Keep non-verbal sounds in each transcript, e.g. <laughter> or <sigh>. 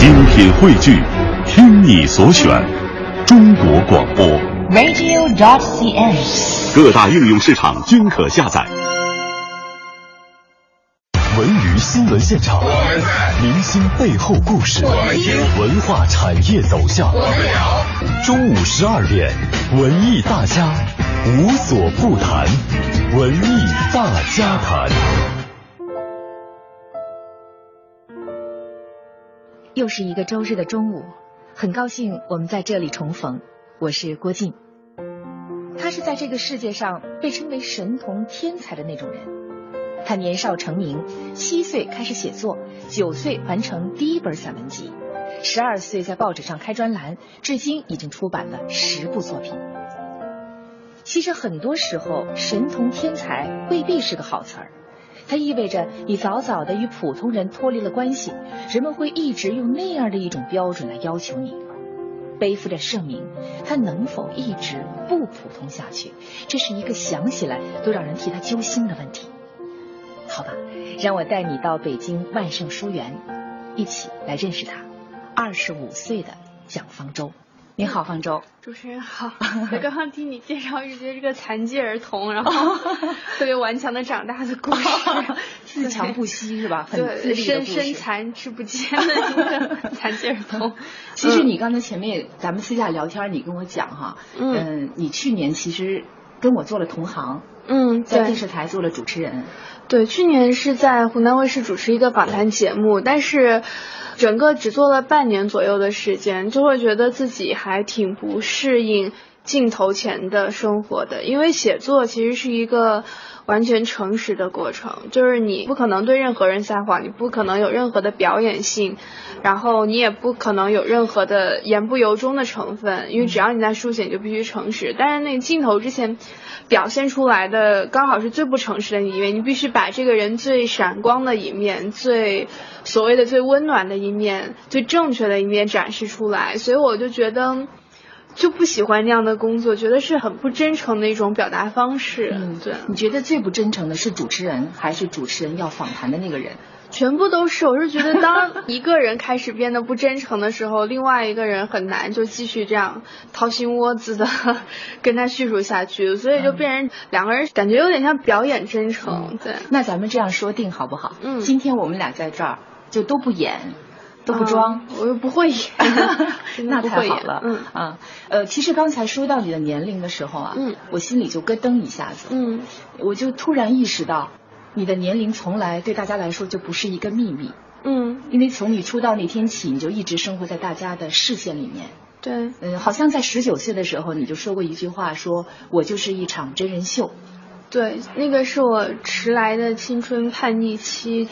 精品汇聚，听你所选，中国广播。radio.dot.cn，。各大应用市场均可下载。文娱新闻现场，明星背后故事，文化产业走向。中午十二点，文艺大家无所不谈，文艺大家谈。又是一个周日的中午，很高兴我们在这里重逢。我是郭靖，他是在这个世界上被称为神童天才的那种人。他年少成名，七岁开始写作，九岁完成第一本散文集，十二岁在报纸上开专栏，至今已经出版了十部作品。其实很多时候，神童天才未必是个好词儿。它意味着你早早的与普通人脱离了关系，人们会一直用那样的一种标准来要求你。背负着盛名，他能否一直不普通下去？这是一个想起来都让人替他揪心的问题。好吧，让我带你到北京万盛书园，一起来认识他。二十五岁的蒋方舟，你好，方舟。主持人好，<laughs> 我刚刚听你介绍一些这个残疾儿童，然后 <laughs> 特别顽强的长大的故事，<laughs> 自强不息是吧？很自对，立身身残志不坚的一个残疾儿童。其实你刚才前面咱们私下聊天，你跟我讲哈，嗯嗯，你去年其实跟我做了同行，嗯，在电视台做了主持人，对，去年是在湖南卫视主持一个访谈节目，但是整个只做了半年左右的时间，就会觉得自己还挺不适应镜头前的生活的，因为写作其实是一个。完全诚实的过程，就是你不可能对任何人撒谎，你不可能有任何的表演性，然后你也不可能有任何的言不由衷的成分，因为只要你在书写，你就必须诚实。但是那个镜头之前表现出来的刚好是最不诚实的一面，你必须把这个人最闪光的一面、最所谓的最温暖的一面、最正确的一面展示出来。所以我就觉得。就不喜欢那样的工作，觉得是很不真诚的一种表达方式。嗯，对，你觉得最不真诚的是主持人，还是主持人要访谈的那个人？全部都是。我是觉得，当一个人开始变得不真诚的时候，另外一个人很难就继续这样掏心窝子的 <laughs> 跟他叙述下去，所以就变成两个人感觉有点像表演真诚。对，那咱们这样说定好不好？嗯今天我们俩在这儿就都不演，都不装。嗯我又不会。演，<laughs> 那太好了，嗯。啊，呃，其实刚才说到你的年龄的时候啊，嗯，我心里就咯噔一下子，嗯。我就突然意识到，你的年龄从来对大家来说就不是一个秘密，嗯，因为从你出道那天起，你就一直生活在大家的视线里面。对，嗯，好像在十九岁的时候，你就说过一句话说，我就是一场真人秀。对，那个是我迟来的青春叛逆期，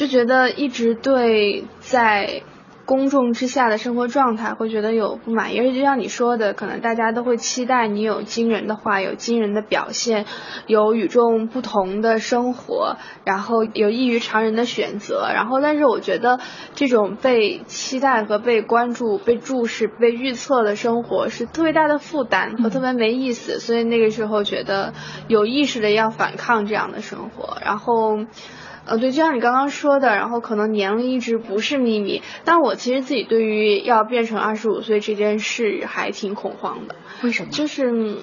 就觉得一直对在公众之下的生活状态会觉得有不满意，而且就像你说的，可能大家都会期待你有惊人的话，有惊人的表现，有与众不同的生活，然后有异于常人的选择，然后但是我觉得这种被期待和被关注、被注视、被预测的生活是特别大的负担和特别没意思，所以那个时候觉得有意识的要反抗这样的生活，然后。呃，对，就像你刚刚说的，然后可能年龄一直不是秘密，但我其实自己对于要变成二十五岁这件事还挺恐慌的。为什么？就是，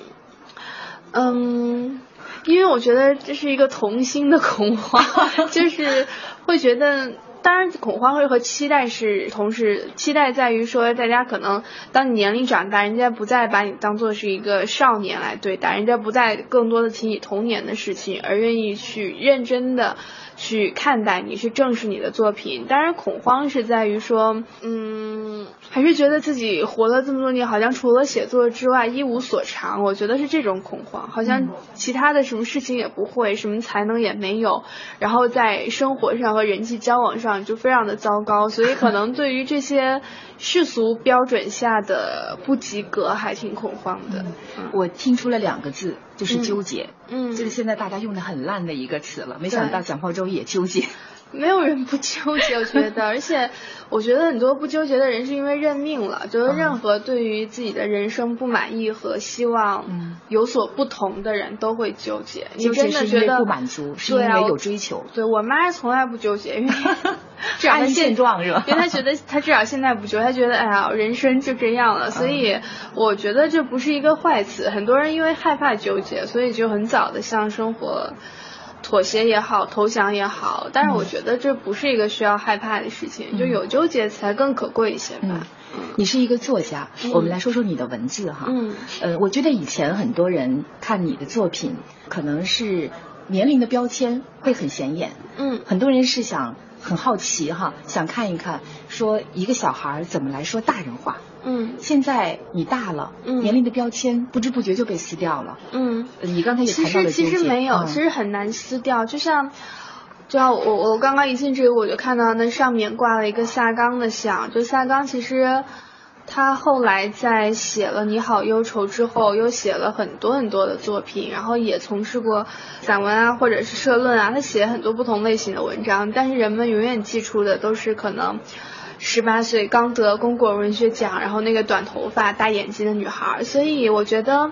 嗯，因为我觉得这是一个童心的恐慌，<laughs> 就是会觉得。当然，恐慌会和期待是同时，期待在于说，大家可能当你年龄长大，人家不再把你当做是一个少年来对待，人家不再更多的提你童年的事情，而愿意去认真的去看待你，去正视你的作品。当然，恐慌是在于说，嗯，还是觉得自己活了这么多年，好像除了写作之外一无所长。我觉得是这种恐慌，好像其他的什么事情也不会，什么才能也没有，然后在生活上和人际交往上就非常的糟糕，所以可能对于这些世俗标准下的不及格还挺恐慌的。我听出了两个字，就是纠结。嗯这是现在大家用的很烂的一个词了。没想到蒋方舟也纠结。没有人不纠结，<laughs> 我觉得，而且我觉得很多不纠结的人是因为认命了，觉得任何对于自己的人生不满意和希望有所不同的人都会纠结。你真的觉得不满足，是因为有追求。对我妈从来不纠结，因为 <laughs> 按现状是吧？因为她觉得她至少现在不纠，她觉得哎呀，人生就这样了。所以我觉得这不是一个坏词。很多人因为害怕纠结，所以就很早的向生活。妥协也好，投降也好，但是我觉得这不是一个需要害怕的事情，就有纠结才更可贵一些吧。你是一个作家，我们来说说你的文字哈。嗯，呃，我觉得以前很多人看你的作品，可能是年龄的标签会很显眼。嗯，很多人是想很好奇哈，想看一看说一个小孩怎么来说大人话。嗯，现在你大了，嗯，年龄的标签不知不觉就被撕掉了。嗯，你刚才也谈到了其实其实没有，其实很难撕掉。就像，就像我我刚刚一进这个，我就看到那上面挂了一个萨岗的像。就萨岗其实他后来在写了《你好忧愁》之后，又写了很多很多的作品，然后也从事过散文啊，或者是社论啊。他写很多不同类型的文章，但是人们永远记住的都是可能。十八岁刚得公果文学奖，然后那个短头发大眼睛的女孩，所以我觉得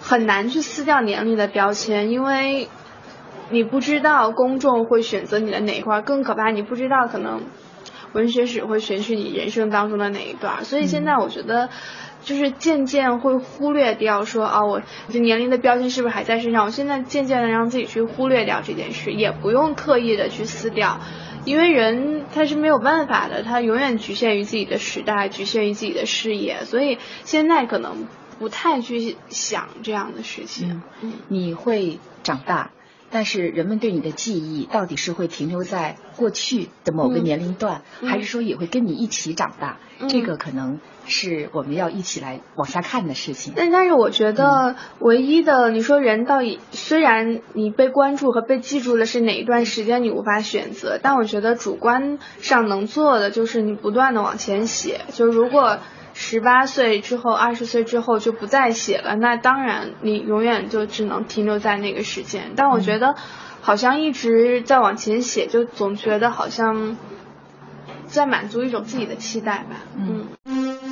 很难去撕掉年龄的标签，因为你不知道公众会选择你的哪一块，更可怕，你不知道可能文学史会选取你人生当中的哪一段，所以现在我觉得就是渐渐会忽略掉说啊，我这年龄的标签是不是还在身上？我现在渐渐的让自己去忽略掉这件事，也不用刻意的去撕掉。因为人他是没有办法的，他永远局限于自己的时代，局限于自己的视野，所以现在可能不太去想这样的事情。你会长大。但是人们对你的记忆到底是会停留在过去的某个年龄段，还是说也会跟你一起长大？这个可能是我们要一起来往下看的事情。但但是我觉得唯一的，你说人到底虽然你被关注和被记住的是哪一段时间，你无法选择，但我觉得主观上能做的就是你不断的往前写。就如果。十八岁之后，二十岁之后就不再写了。那当然，你永远就只能停留在那个时间。但我觉得，好像一直在往前写，就总觉得好像在满足一种自己的期待吧。嗯。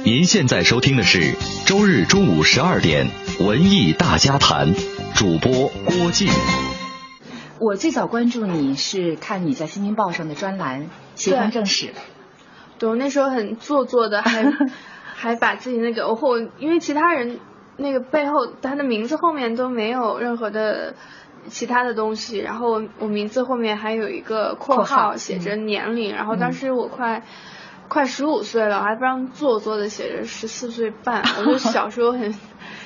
您现在收听的是周日中午十二点文艺大家谈，主播郭靖。我最早关注你是看你在《新京报》上的专栏《协同正史》。对，我那时候很做作的，还。<laughs> 还把自己那个后，因为其他人那个背后他的名字后面都没有任何的其他的东西，然后我名字后面还有一个括号写着年龄，然后当时我快快十五岁了，我还不让做作的写着十四岁半，我就小时候很。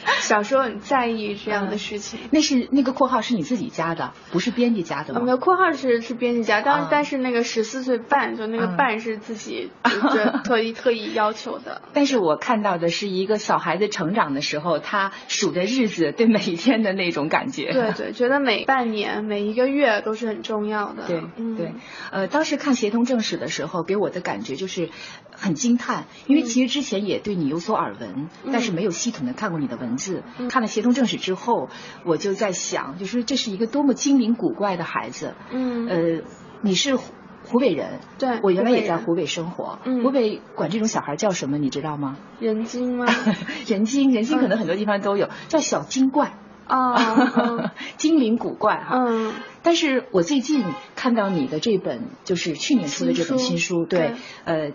<laughs> 小时候很在意这样的事情。那是那个括号是你自己加的，不是编辑加的吗？没有括号是是编辑加，但但是那个十四岁半，就那个半是自己 <laughs> 特意特意要求的。但是我看到的是一个小孩子成长的时候，他数着日子，对每一天的那种感觉。<laughs> 对对，觉得每半年、每一个月都是很重要的。对对，呃，当时看协同正史的时候，给我的感觉就是很惊叹，因为其实之前也对你有所耳闻，但是没有系统的看过你的文。字看了协同正史之后，我就在想，就是这是一个多么精灵古怪的孩子。嗯，呃，你是湖北人，对，我原来也在湖北生活。湖北管这种小孩叫什么？你知道吗？人精吗？<laughs> 人精，人精可能很多地方都有，叫小精怪。啊，<laughs> 精灵古怪哈。嗯。但是我最近看到你的这本，就是去年出的这本新书，对，呃，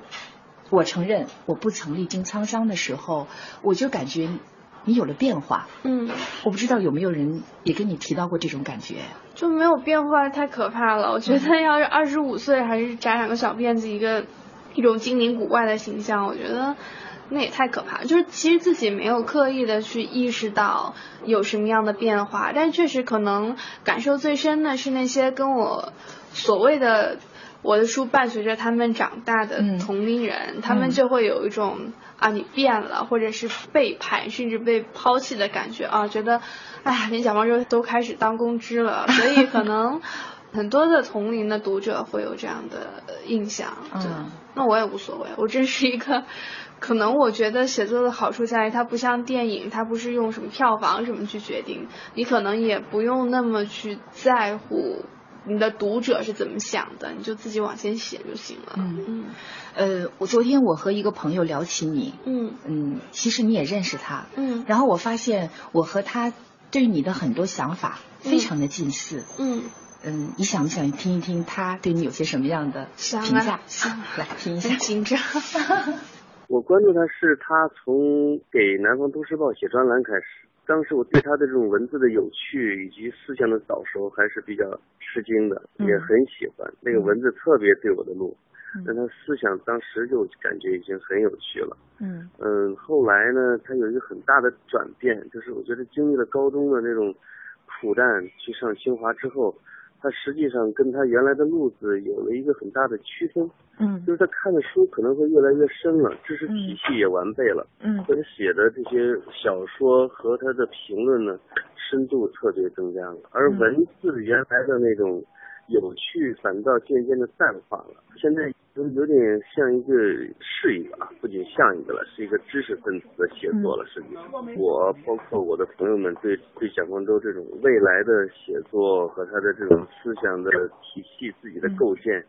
我承认我不曾历经沧桑的时候，我就感觉。你有了变化，嗯，我不知道有没有人也跟你提到过这种感觉，就没有变化太可怕了。我觉得要是二十五岁还是扎两个小辫子，一个一种精灵古怪的形象，我觉得那也太可怕。就是其实自己没有刻意的去意识到有什么样的变化，但确实可能感受最深的是那些跟我所谓的我的书伴随着他们长大的同龄人，他们就会有一种。啊，你变了，或者是背叛，甚至被抛弃的感觉啊，觉得，哎呀，连小方舟都开始当公知了，<laughs> 所以可能很多的同龄的读者会有这样的印象。嗯，那我也无所谓，我真是一个，<laughs> 可能我觉得写作的好处在于它不像电影，它不是用什么票房什么去决定，你可能也不用那么去在乎。你的读者是怎么想的，你就自己往前写就行了。嗯。嗯，呃，我昨天我和一个朋友聊起你，嗯。嗯，其实你也认识他，嗯。然后我发现我和他对你的很多想法非常的近似，嗯，嗯，你想不想听一听他对你有些什么样的评价？想啊。<laughs> 来听一下。很。紧张。<laughs> 我关注他是他从给南方都市报写专栏开始，当时我对他的这种文字的有趣以及思想的早熟还是比较吃惊的，嗯也很喜欢那个文字特别对我的路，嗯但他思想当时就感觉已经很有趣了。嗯嗯，后来呢，他有一个很大的转变，就是我觉得经历了高中的那种苦难，去上清华之后，他实际上跟他原来的路子有了一个很大的区分，嗯就是他看的书可能会越来越深了，知识体系也完备了，嗯或者写的这些小说和他的评论呢，深度特别增加了，而嗯文字原来的那种有趣反倒渐渐的淡化了，现在有点像一个是一个啊，不仅像一个了，是一个知识分子的写作了。实际上，我包括我的朋友们对对蒋方舟这种未来的写作和他的这种思想的体系、自己的构建。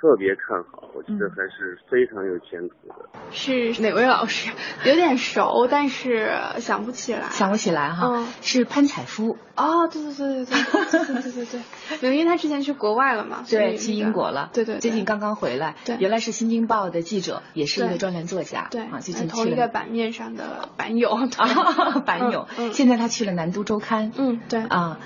特别看好，我觉得还是非常有前途的。是哪位老师？<laughs> 有点熟，但是想不起来。想不起来哈，嗯。是潘采夫，哦，对对对对对对对对对。<laughs> 对，因为他之前去国外了嘛，对，去英国了，对对，对。最近刚刚回来，对。原来是《新京报》的记者，也是一个专栏作家，对啊，最近同去了一个版面上的版友，啊，<laughs> 版友，现在他去了南都周刊，嗯，对，啊，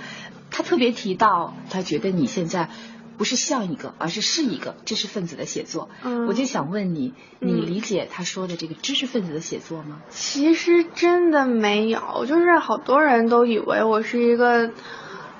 他特别提到，他觉得你现在不是像一个，而是是一个知识分子的写作。嗯我就想问你，你嗯理解他说的这个知识分子的写作吗？其实真的没有，就是好多人都以为我是一个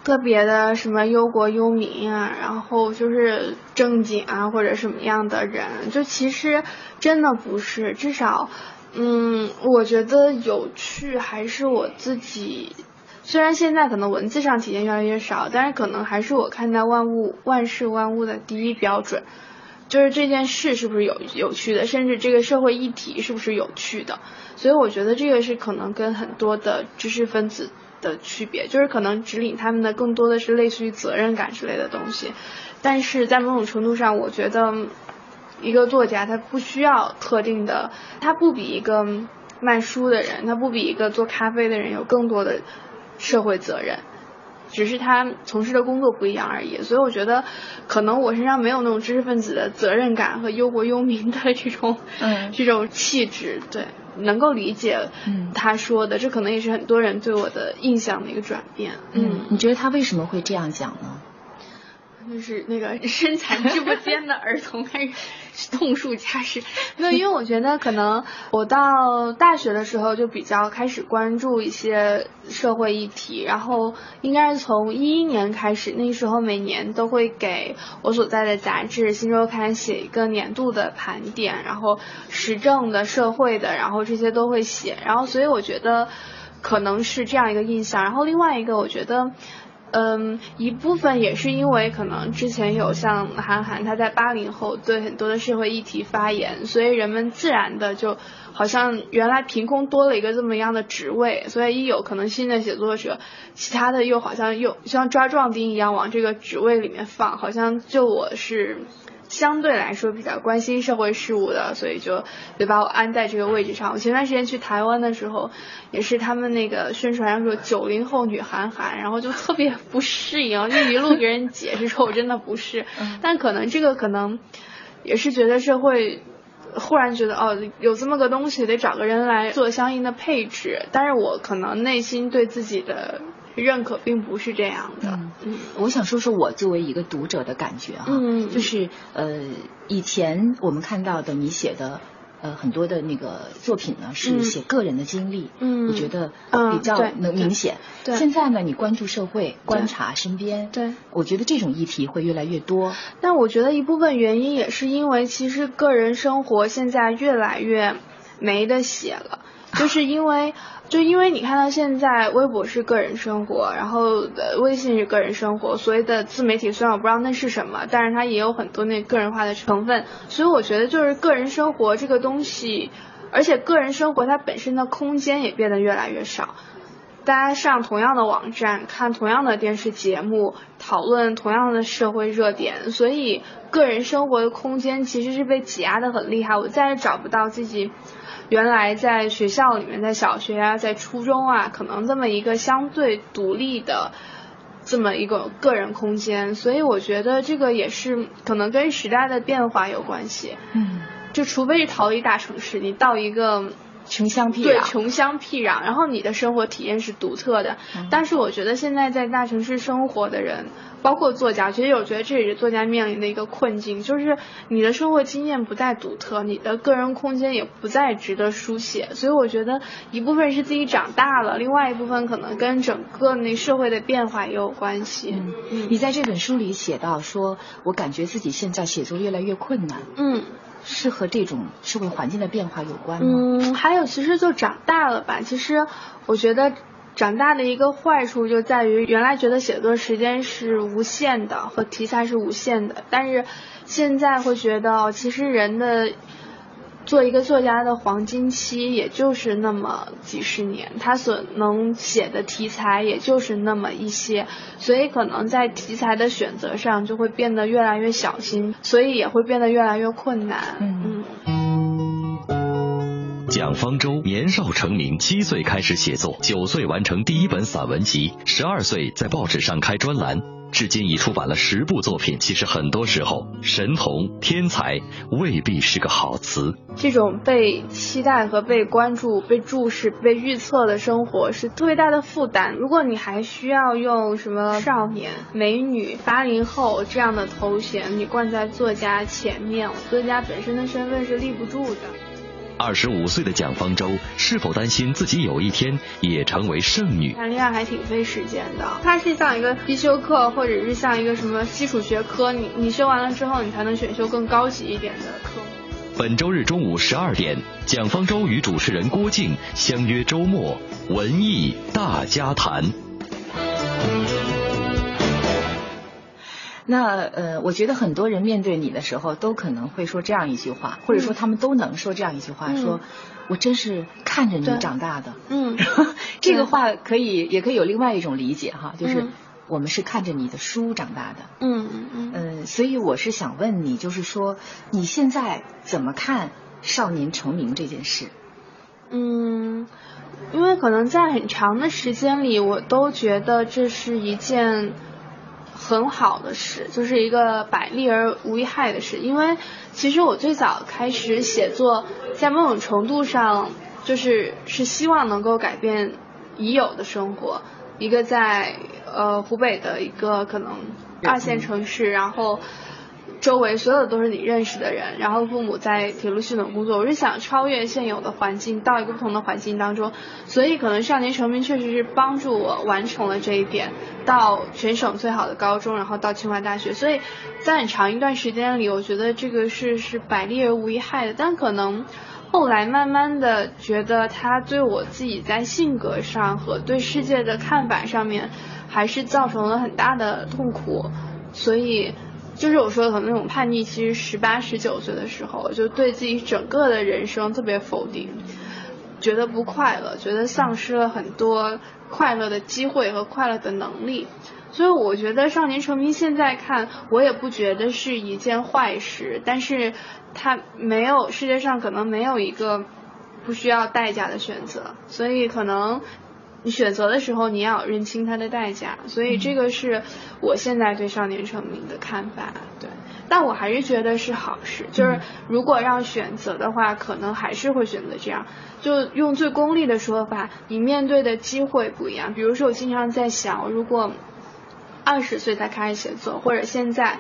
特别的什么忧国忧民啊，然后就是正经啊或者什么样的人，就其实真的不是，至少，嗯，我觉得有趣还是我自己。虽然现在可能文字上体现越来越少，但是可能还是我看待万物、万事万物的第一标准。就是这件事是不是有有趣的，甚至这个社会议题是不是有趣的，所以我觉得这个是可能跟很多的知识分子的区别，就是可能指引他们的更多的是类似于责任感之类的东西，但是在某种程度上，我觉得一个作家他不需要特定的，他不比一个卖书的人，他不比一个做咖啡的人有更多的社会责任。只是他从事的工作不一样而已，所以我觉得，可能我身上没有那种知识分子的责任感和忧国忧民的这种，嗯这种气质，对，能够理解，嗯他说的，这可能也是很多人对我的印象的一个转变，嗯，你觉得他为什么会这样讲呢？就是那个身残志不坚的儿童开始痛述家事，<laughs> 没有，因为我觉得可能我到大学的时候就比较开始关注一些社会议题，然后应该是从一一年开始，那时候每年都会给我所在的杂志《新周刊》写一个年度的盘点，然后时政的、社会的，然后这些都会写，然后所以我觉得可能是这样一个印象，然后另外一个我觉得。嗯，一部分也是因为可能之前有像韩寒他在八零后对很多的社会议题发言，所以人们自然的就好像原来凭空多了一个这么样的职位，所以一有可能新的写作者，其他的又好像又像抓壮丁一样往这个职位里面放，好像就我是。相对来说比较关心社会事务的，所以就就把我安在这个位置上。我前段时间去台湾的时候，也是他们那个宣传上说九零后女韩寒，然后就特别不适应，就一路给人解释说我真的不是，<laughs> 但可能这个可能也是觉得社会。忽然觉得哦，有这么个东西，得找个人来做相应的配置。但是我可能内心对自己的认可并不是这样的。嗯，我想说说我作为一个读者的感觉哈，嗯就是呃，以前我们看到的你写的。呃，很多的那个作品呢是嗯写个人的经历，嗯我觉得嗯比较能明显。对现在呢，你关注社会，观察身边，对，我觉得这种议题会越来越多。但我觉得一部分原因也是因为，其实个人生活现在越来越没得写了，<laughs> 就是因为，就因为你看到现在微博是个人生活，然后微信是个人生活，所谓的自媒体虽然我不知道那是什么，但是它也有很多那个人化的成分，所以我觉得就是个人生活这个东西，而且个人生活它本身的空间也变得越来越少。大家上同样的网站，看同样的电视节目，讨论同样的社会热点，所以个人生活的空间其实是被挤压的很厉害。我再也找不到自己原来在学校里面，在小学啊，在初中啊，可能这么一个相对独立的这么一个个人空间。所以我觉得这个也是可能跟时代的变化有关系。嗯，就除非是逃离大城市，你到一个。穷乡僻壤，对穷乡僻壤，然后你的生活体验是独特的。但是我觉得现在在大城市生活的人，包括作家，其实我觉得这也是作家面临的一个困境，就是你的生活经验不再独特，你的个人空间也不再值得书写。所以我觉得一部分是自己长大了，另外一部分可能跟整个那社会的变化也有关系。你在这本书里写到说，我感觉自己现在写作越来越困难。嗯。是和这种社会环境的变化有关吗？嗯，还有其实就长大了吧。其实我觉得长大的一个坏处就在于，原来觉得写作时间是无限的和题材是无限的，但是现在会觉得其实人的。做一个作家的黄金期，也就是那么几十年，他所能写的题材也就是那么一些，所以可能在题材的选择上就会变得越来越小心，所以也会变得越来越困难。嗯。蒋方舟年少成名，七岁开始写作，九岁完成第一本散文集，十二岁在报纸上开专栏。至今已出版了十部作品。其实很多时候，神童、天才未必是个好词。这种被期待和被关注、被注视、被预测的生活是特别大的负担。如果你还需要用什么少年、美女、八零后这样的头衔，你冠在作家前面，作家本身的身份是立不住的。二十五岁的蒋方舟是否担心自己有一天也成为剩女？谈恋爱还挺费时间的，它是像一个必修课，或者是像一个什么基础学科，你你修完了之后，你才能选修更高级一点的科目。本周日中午十二点，蒋方舟与主持人郭靖相约周末文艺大家谈。那呃，我觉得很多人面对你的时候，都可能会说这样一句话，或者说他们都能说这样一句话，说我真是看着你长大的。嗯，<laughs> 这个话可以也可以有另外一种理解哈，就是我们是看着你的书长大的。嗯嗯嗯。嗯，所以我是想问你，就是说你现在怎么看少年成名这件事？嗯，因为可能在很长的时间里，我都觉得这是一件。很好的事，就是一个百利而无一害的事。因为其实我最早开始写作，在某种程度上，就是是希望能够改变已有的生活。一个在呃湖北的一个可能二线城市，然后。周围所有都是你认识的人，然后父母在铁路系统工作，我是想超越现有的环境，到一个不同的环境当中，所以可能少年成名确实是帮助我完成了这一点，到全省最好的高中，然后到清华大学，所以在很长一段时间里，我觉得这个是是百利而无一害的，但可能后来慢慢的觉得他对我自己在性格上和对世界的看法上面，还是造成了很大的痛苦，所以。就是我说的，可能那种叛逆，其实十八、十九岁的时候，就对自己整个的人生特别否定，觉得不快乐，觉得丧失了很多快乐的机会和快乐的能力。所以我觉得少年成名，现在看我也不觉得是一件坏事，但是他没有世界上可能没有一个不需要代价的选择，所以可能。你选择的时候，你要认清它的代价，所以这个是我现在对少年成名的看法。对，但我还是觉得是好事。就是如果让选择的话，可能还是会选择这样。就用最功利的说法，你面对的机会不一样。比如说，我经常在想，如果二十岁才开始写作，或者现在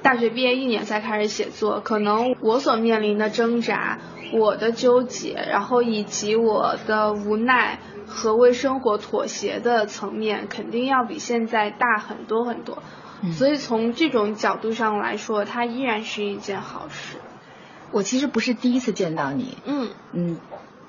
大学毕业一年才开始写作，可能我所面临的挣扎、我的纠结，然后以及我的无奈。和为生活妥协的层面，肯定要比现在大很多很多，所以从这种角度上来说，它依然是一件好事。我其实不是第一次见到你，嗯。嗯，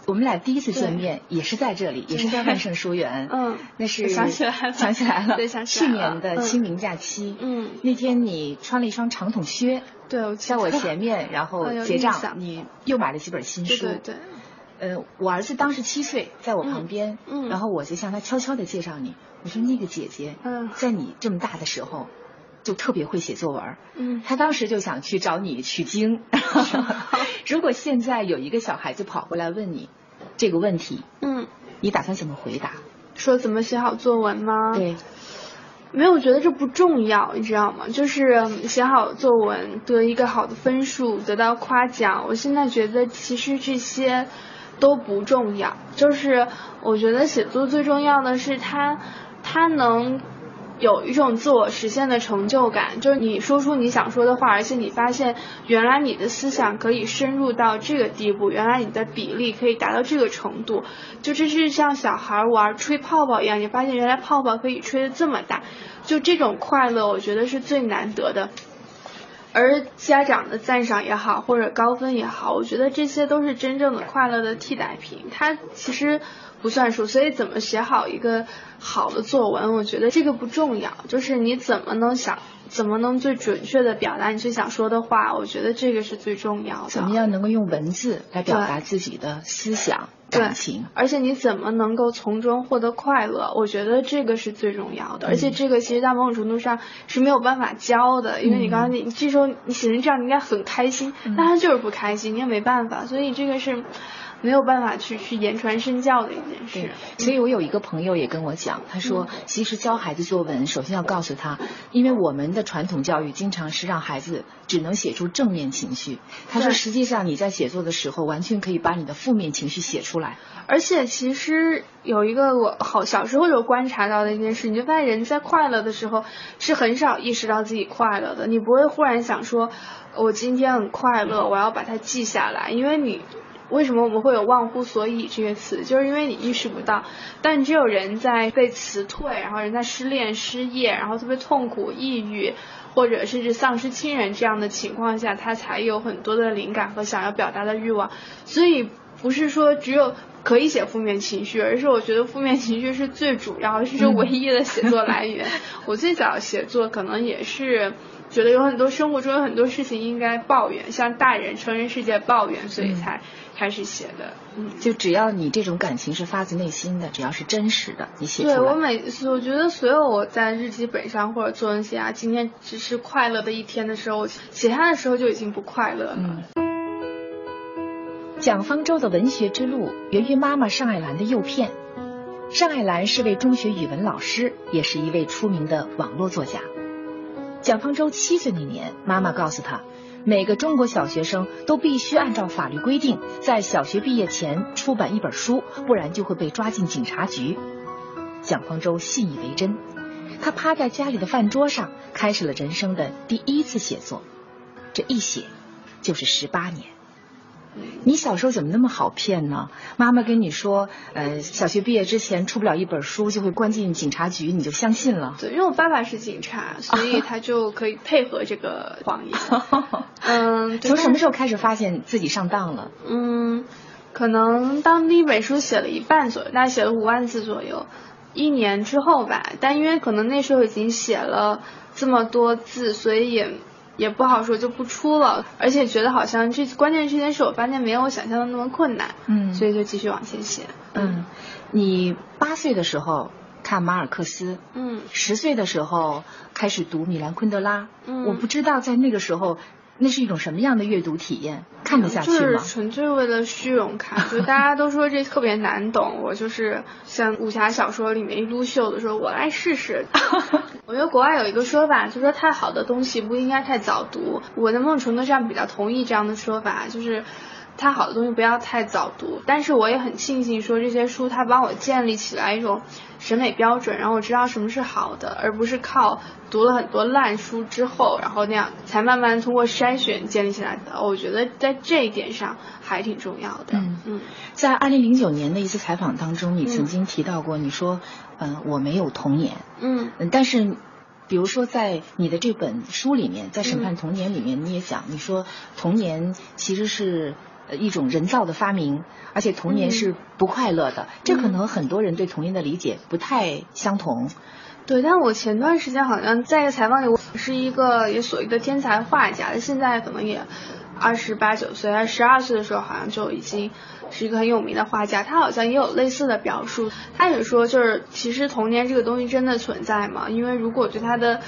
我们俩第一次见面也是在这里，也是在万盛书园，嗯，<laughs> 那是 <laughs> 想起来了，想起来了，<laughs> 对，想起来了，去年的清明假期，嗯，那天你穿了一双长筒靴，对，在我前面，然后结账，你又买了几本新书，对对对。呃，我儿子当时七岁，在我旁边，嗯，然后我就向他悄悄的介绍你，我说那个姐姐，嗯，在你这么大的时候，就特别会写作文，嗯，他当时就想去找你取经。<laughs> 如果现在有一个小孩子跑过来问你这个问题，嗯，你打算怎么回答？说怎么写好作文吗？对。没有我觉得这不重要，你知道吗？就是写好作文，得一个好的分数，得到夸奖。我现在觉得其实这些都不重要，就是我觉得写作最重要的是它，它能。有一种自我实现的成就感，就是你说出你想说的话，而且你发现原来你的思想可以深入到这个地步，原来你的比例可以达到这个程度，就这是像小孩玩吹泡泡一样，你发现原来泡泡可以吹得这么大，就这种快乐，我觉得是最难得的。而家长的赞赏也好，或者高分也好，我觉得这些都是真正的快乐的替代品，它其实不算数。所以怎么写好一个？好的作文，我觉得这个不重要，就是你怎么能想，怎么能最准确的表达你最想说的话，我觉得这个是最重要的。怎么样能够用文字来表达自己的思想、感情？而且你怎么能够从中获得快乐？我觉得这个是最重要的。而且这个其实在某种程度上是没有办法教的，因为你刚刚你这时候你写成这样，你应该很开心，但他就是不开心，你也没办法。所以这个是。没有办法去去言传身教的一件事，所以我有一个朋友也跟我讲，他说，其实教孩子作文，首先要告诉他，因为我们的传统教育经常是让孩子只能写出正面情绪。他说，实际上你在写作的时候，完全可以把你的负面情绪写出来。而且其实有一个我好小时候有观察到的一件事，你就发现人在快乐的时候是很少意识到自己快乐的。你不会忽然想说，我今天很快乐，我要把它记下来，因为你。为什么我们会有忘乎所以这些词？就是因为你意识不到。但只有人在被辞退，然后人在失恋、失业，然后特别痛苦、抑郁，或者甚至丧失亲人这样的情况下，他才有很多的灵感和想要表达的欲望。所以不是说只有可以写负面情绪，而是我觉得负面情绪是最主要的，是唯一的写作来源。<laughs> 我最早写作可能也是。觉得有很多生活中有很多事情应该抱怨，向大人、成人世界抱怨，所以才开始写的。嗯，就只要你这种感情是发自内心的，只要是真实的，你写出来。对我每次，我觉得所有我在日记本上或者作文写啊，今天只是快乐的一天的时候，写下的时候就已经不快乐了。蒋方舟的文学之路源于妈妈尚爱兰的诱骗。尚爱兰是位中学语文老师，也是一位出名的网络作家。蒋方舟七岁那年，妈妈告诉他，每个中国小学生都必须按照法律规定，在小学毕业前出版一本书，不然就会被抓进警察局。蒋方舟信以为真，他趴在家里的饭桌上，开始了人生的第一次写作，这一写就是十八年。你小时候怎么那么好骗呢？妈妈跟你说，呃，小学毕业之前出不了一本书就会关进警察局，你就相信了？对，因为我爸爸是警察，所以他就可以配合这个谎言。<laughs> 嗯，从什么时候开始发现自己上当了？嗯，可能当第一本书写了一半左右，大概写了五万字左右，一年之后吧。但因为可能那时候已经写了这么多字，所以也。也不好说就不出了，而且觉得好像这关键这件事，我发现没有我想象的那么困难，嗯，所以就继续往前写。嗯，你八岁的时候看马尔克斯，嗯，十岁的时候开始读米兰昆德拉，嗯，我不知道在那个时候。那是一种什么样的阅读体验？看得下去吗？就是纯粹为了虚荣看，就大家都说这特别难懂，<laughs> 我就是像武侠小说里面一撸袖子说，我来试试。<laughs> 我觉得国外有一个说法，就说太好的东西不应该太早读。我在某种程度上比较同意这样的说法，就是太好的东西不要太早读。但是我也很庆幸说这些书它帮我建立起来一种。审美标准，然后我知道什么是好的，而不是靠读了很多烂书之后，然后那样才慢慢通过筛选建立起来的。我觉得在这一点上还挺重要的。嗯嗯，在二零零九年的一次采访当中，你曾经提到过，你说，嗯，我没有童年。嗯嗯，但是，比如说在你的这本书里面，在审判童年里面，你也讲，你说童年其实是。一种人造的发明，而且童年是不快乐的，这可能很多人对童年的理解不太相同。对，但我前段时间好像在一个采访里，我是一个也所谓的天才画家，现在可能也二十八九岁，他十二岁的时候好像就已经是一个很有名的画家。他好像也有类似的表述，他也说就是其实童年这个东西真的存在吗？因为如果对他的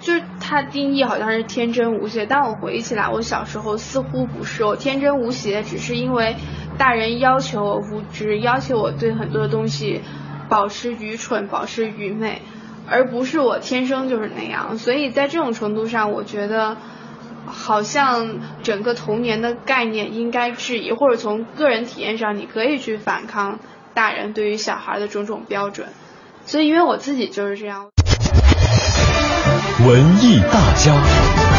就是他定义好像是天真无邪，但我回忆起来，我小时候似乎不是，我天真无邪只是因为大人要求我无知，要求我对很多东西保持愚蠢，保持愚昧，而不是我天生就是那样。所以在这种程度上，我觉得。好像整个童年的概念应该质疑，或者从个人体验上，你可以去反抗大人对于小孩的种种标准。所以，因为我自己就是这样。文艺大家。